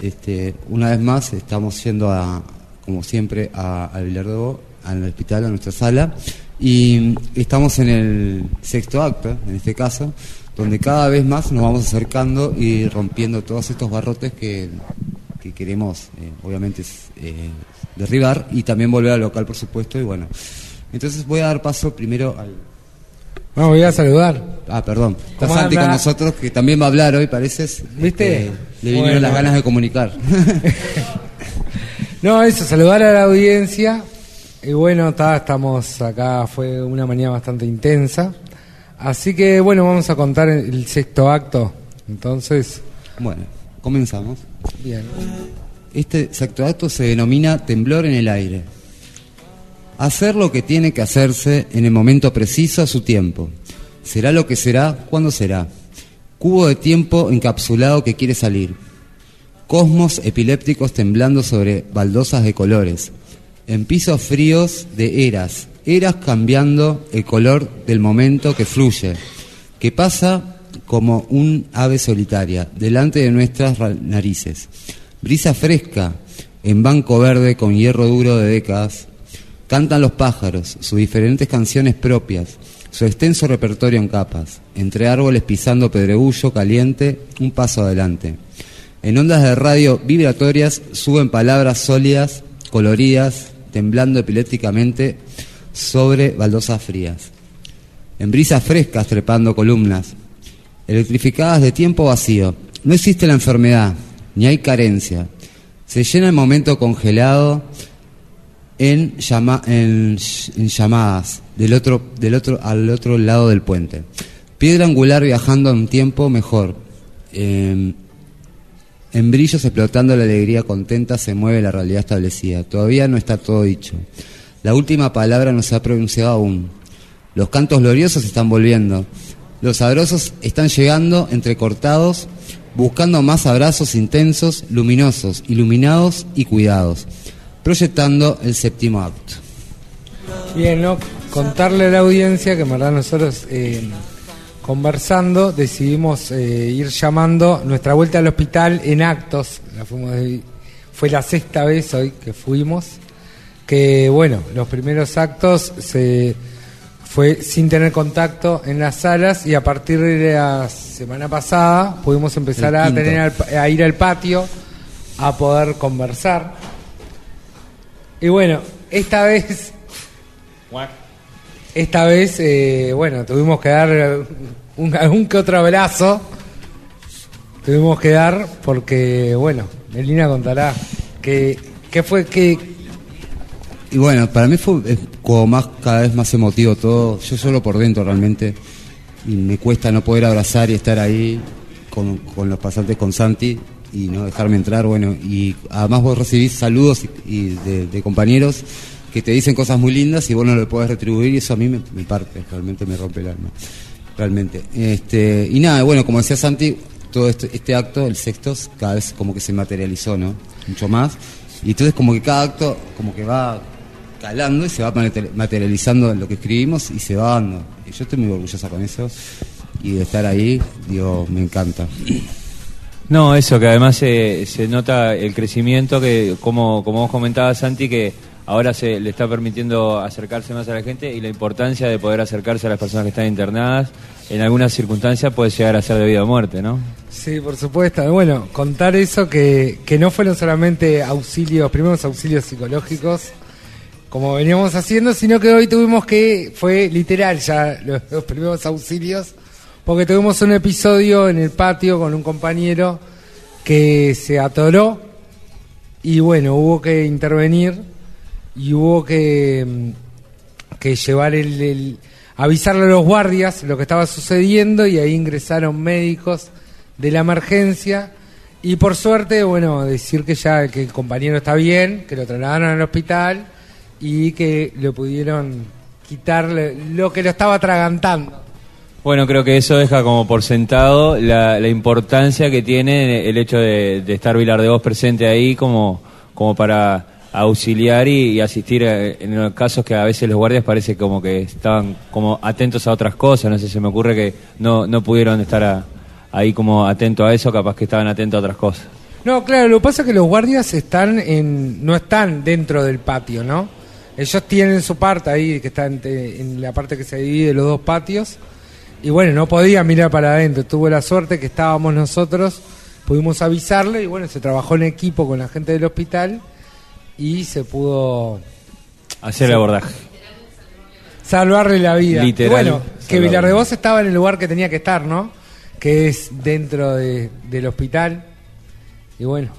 Este, una vez más estamos yendo a, como siempre, a, a Villardo, al hospital, a nuestra sala, y estamos en el sexto acto, en este caso, donde cada vez más nos vamos acercando y rompiendo todos estos barrotes que, que queremos, eh, obviamente, eh, derribar y también volver al local, por supuesto, y bueno. Entonces voy a dar paso primero al... No, voy a saludar. Ah, perdón. Está ¿Cómo Santi con nosotros, que también va a hablar hoy, parece. ¿Viste? Este, le vinieron Bueno. las ganas de comunicar. No, eso, saludar a la audiencia. Y bueno, ta, estamos acá, fue una mañana bastante intensa. Así que bueno, vamos a contar el, el sexto acto. Entonces, bueno, comenzamos. bien. Este sexto acto se denomina temblor en el aire. Hacer lo que tiene que hacerse en el momento preciso a su tiempo. Será lo que será, cuando será. Cubo de tiempo encapsulado que quiere salir. Cosmos epilépticos temblando sobre baldosas de colores. En pisos fríos de eras. Eras cambiando el color del momento que fluye. Que pasa como un ave solitaria delante de nuestras ra- narices. Brisa fresca en banco verde con hierro duro de décadas. Cantan los pájaros, sus diferentes canciones propias, su extenso repertorio en capas, entre árboles pisando pedregullo caliente, un paso adelante. En ondas de radio vibratorias suben palabras sólidas, coloridas, temblando epilépticamente sobre baldosas frías. En brisas frescas trepando columnas, electrificadas de tiempo vacío. No existe la enfermedad, ni hay carencia. Se llena el momento congelado en, en ll- en llamadas del otro, del otro, al otro lado del puente. Piedra angular viajando a un tiempo mejor. Eh, en brillos explotando la alegría contenta se mueve la realidad establecida. Todavía no está todo dicho. La última palabra no se ha pronunciado aún. Los cantos gloriosos están volviendo. Los sabrosos están llegando entrecortados, buscando más abrazos intensos, luminosos, iluminados y cuidados, proyectando el séptimo acto. Bien, ¿no? Contarle a la audiencia que en verdad nosotros eh, conversando decidimos eh, ir llamando nuestra vuelta al hospital en actos. La fuimos de- fue la sexta vez hoy que fuimos. Que bueno, los primeros actos se fue sin tener contacto en las salas y a partir de la semana pasada pudimos empezar a, tener a ir al patio a poder conversar. Y bueno, esta vez esta vez, eh, bueno, tuvimos que dar un, algún que otro abrazo. Tuvimos que dar porque, bueno, Melina contará que, que fue que Y bueno, para mí fue es como más cada vez más emotivo todo. Yo solo por dentro realmente. Y me cuesta no poder abrazar y estar ahí con, con los pasantes con Santi y no dejarme entrar. Bueno, y además vos recibís saludos y, y de, compañeros que te dicen cosas muy lindas y vos no lo podés retribuir y eso a mí me, parte, realmente me rompe el alma. Realmente. Este, y nada, bueno, como decía Santi, todo este, este acto, el sexto, cada vez como que se materializó, ¿no? Mucho más. Y entonces como que cada acto como que va calando y se va mater- materializando lo que escribimos y se va dando. Y yo estoy muy orgullosa con eso y de estar ahí, digo, me encanta. No, eso, que además se, se nota el crecimiento, que como, como vos comentabas, Santi, que ahora se le está permitiendo acercarse más a la gente y la importancia de poder acercarse a las personas que están internadas, en algunas circunstancias puede llegar a ser de vida o muerte, ¿no? Sí, por supuesto. Bueno, contar eso que, que no fueron solamente auxilios, primeros auxilios psicológicos, como veníamos haciendo, sino que hoy tuvimos que, fue literal ya los, los primeros auxilios, porque tuvimos un episodio en el patio con un compañero que se atoró y bueno, hubo que intervenir y hubo que, mm, llevar el, avisarle a los guardias lo que estaba sucediendo y ahí ingresaron médicos de la emergencia y por suerte, bueno, decir que ya que el compañero está bien, que lo trasladaron al hospital y que le pudieron quitar lo que lo estaba atragantando. Bueno, creo que eso deja como por sentado la, la importancia que tiene el hecho de, estar Vilar de Voz presente ahí como, como para auxiliar y, asistir en los casos que a veces los guardias parece como que estaban como atentos a otras cosas, no sé, se me ocurre que no, no pudieron estar ahí como atentos a eso, capaz que estaban atentos a otras cosas. No, claro, lo que pasa es que los guardias están en, no están dentro del patio, ¿no? Ellos tienen su parte ahí, que está en la parte que se divide los dos patios. Y bueno, no podía mirar para adentro. Tuve la suerte que estábamos nosotros, pudimos avisarle y bueno, se trabajó en equipo con la gente del hospital y se pudo Hacer el abordaje. salvarle la vida. Literal, Y bueno, que salvarle. Vilar de Voz estaba en el lugar que tenía que estar, ¿no? Que es dentro de- del hospital. Y bueno.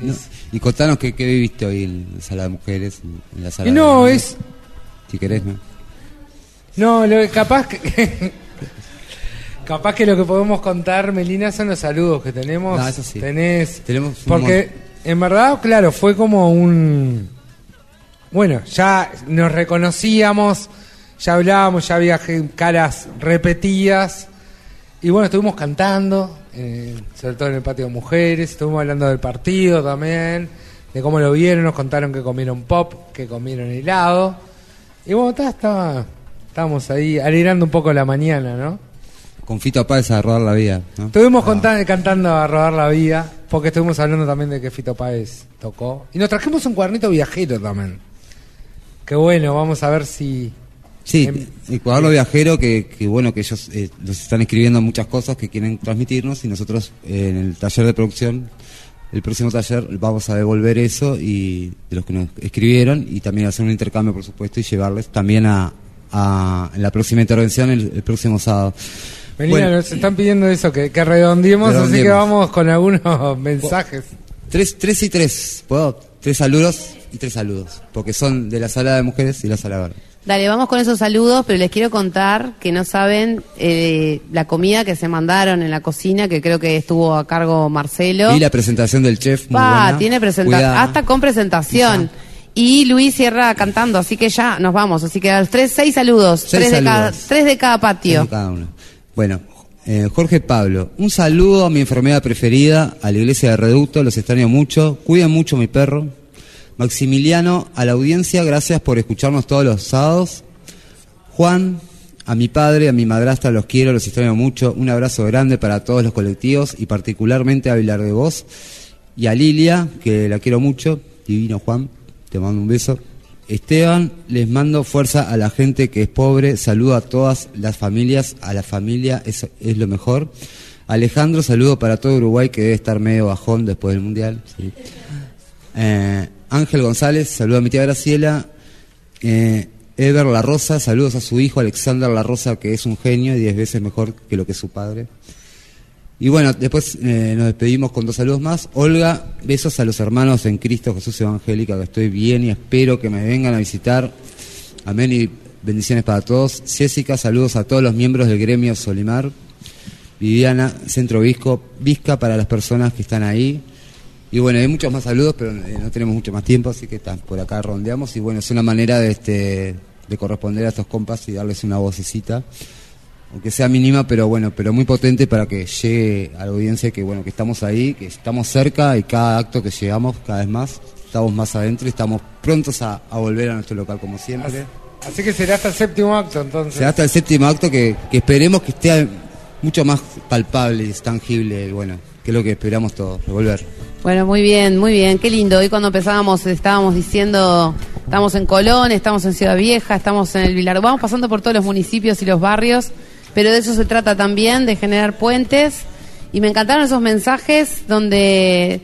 No, es- Y contanos qué, qué viviste hoy en la sala de mujeres, en la sala Y no, de- es. Si querés, ¿no? No, lo, capaz que. capaz que lo que podemos contar, Melina, son los saludos que tenemos. No, eso sí. Tenés. Tenemos Porque, en verdad, claro, fue como un. Bueno, ya nos reconocíamos, ya hablábamos, ya había caras repetidas. Y bueno, estuvimos cantando, eh, sobre todo en el patio de mujeres, estuvimos hablando del partido también, de cómo lo vieron, nos contaron que comieron pop, que comieron helado. Y bueno, estábamos ahí alegrando un poco la mañana, ¿no? Con Fito Páez a rodar la vida, ¿no? Estuvimos contan- cantando a rodar la vida, porque estuvimos hablando también de que Fito Páez tocó. Y nos trajimos un cuadernito viajero también. Que bueno, vamos a ver si... Sí, Em- el cuaderno viajero que, que bueno que ellos eh, nos están escribiendo muchas cosas que quieren transmitirnos y nosotros eh, en el taller de producción, el próximo taller vamos a devolver eso y de los que nos escribieron y también hacer un intercambio por supuesto y llevarles también a, a en la próxima intervención el, el próximo sábado. Melina, Bueno, nos están pidiendo eso, que, que redondeemos, así que vamos con algunos mensajes. tres, tres y tres, ¿puedo? Tres saludos y tres saludos, porque son de la sala de mujeres y la sala de varones. Dale, vamos con esos saludos, pero les quiero contar que no saben eh, la comida que se mandaron en la cocina, que creo que estuvo a cargo Marcelo. Y la presentación del chef, muy Pa, buena. tiene presentación, hasta con presentación. Y Luis cierra cantando, así que ya nos vamos. Así que a los tres, seis saludos. Seis tres, De cada, tres de cada patio. Uno cada uno. Bueno, eh, Jorge Pablo, un saludo a mi enfermedad preferida, a la iglesia de Reducto, los extraño mucho, cuiden mucho mi perro. Maximiliano, a la audiencia, gracias por escucharnos todos los sábados. Juan, a mi padre, a mi madrastra, los quiero, los extraño mucho. Un abrazo grande para todos los colectivos y particularmente a Vilar de Voz. Y a Lilia, que la quiero mucho. Divino Juan, te mando un beso. Esteban, les mando fuerza a la gente que es pobre. Saludo a todas las familias. A la familia es, es lo mejor. Alejandro, saludo para todo Uruguay que debe estar medio bajón después del Mundial. Eh, Ángel González, saludo a mi tía Graciela. Eh, Ever La Rosa, saludos a su hijo Alexander La Rosa, que es un genio y diez veces mejor que lo que es su padre. Y bueno, después eh, nos despedimos con dos saludos más. Olga, besos a los hermanos en Cristo Jesús Evangélica, que estoy bien y espero que me vengan a visitar. Amén y bendiciones para todos. Jessica, saludos a todos los miembros del gremio Solimar. Viviana, Centro Visco, Vizca para las personas que están ahí. Y bueno, hay muchos más saludos, pero eh, no tenemos mucho más tiempo, así que por acá rondeamos. Y bueno, es una manera de, este, de corresponder a estos compas y darles una vocecita, aunque sea mínima, pero bueno, pero muy potente para que llegue a la audiencia que bueno, que estamos ahí, que estamos cerca y cada acto que llegamos cada vez más, estamos más adentro y estamos prontos a, a volver a nuestro local como siempre. así que será hasta el séptimo acto, entonces. Será hasta el séptimo acto que, que esperemos que esté mucho más palpable y tangible, y bueno, que es lo que esperamos todos, volver. Bueno, muy bien, muy bien, qué lindo. Hoy cuando empezábamos estábamos diciendo, estamos en Colón, estamos en Ciudad Vieja, estamos en el Vilar, vamos pasando por todos los municipios y los barrios, pero de eso se trata también, de generar puentes. Y me encantaron esos mensajes donde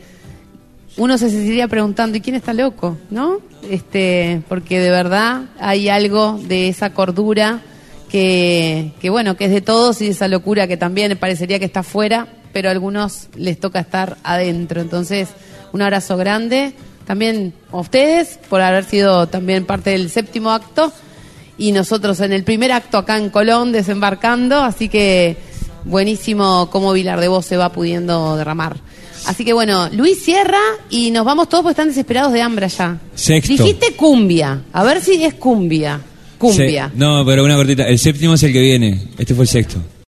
uno se seguiría preguntando, ¿y quién está loco? ¿No? Este, porque de verdad hay algo de esa cordura que, que bueno, que es de todos y esa locura que también parecería que está afuera, pero a algunos les toca estar adentro. Entonces, un abrazo grande también a ustedes por haber sido también parte del séptimo acto y nosotros en el primer acto acá en Colón desembarcando, así que buenísimo cómo Vilar de Voz se va pudiendo derramar. Así que bueno, Luis cierra y nos vamos todos porque están desesperados de hambre allá. Sexto. Dijiste cumbia, a ver si es cumbia. Cumbia. Se- no, pero una cortita. El séptimo es el que viene. Este fue el sexto.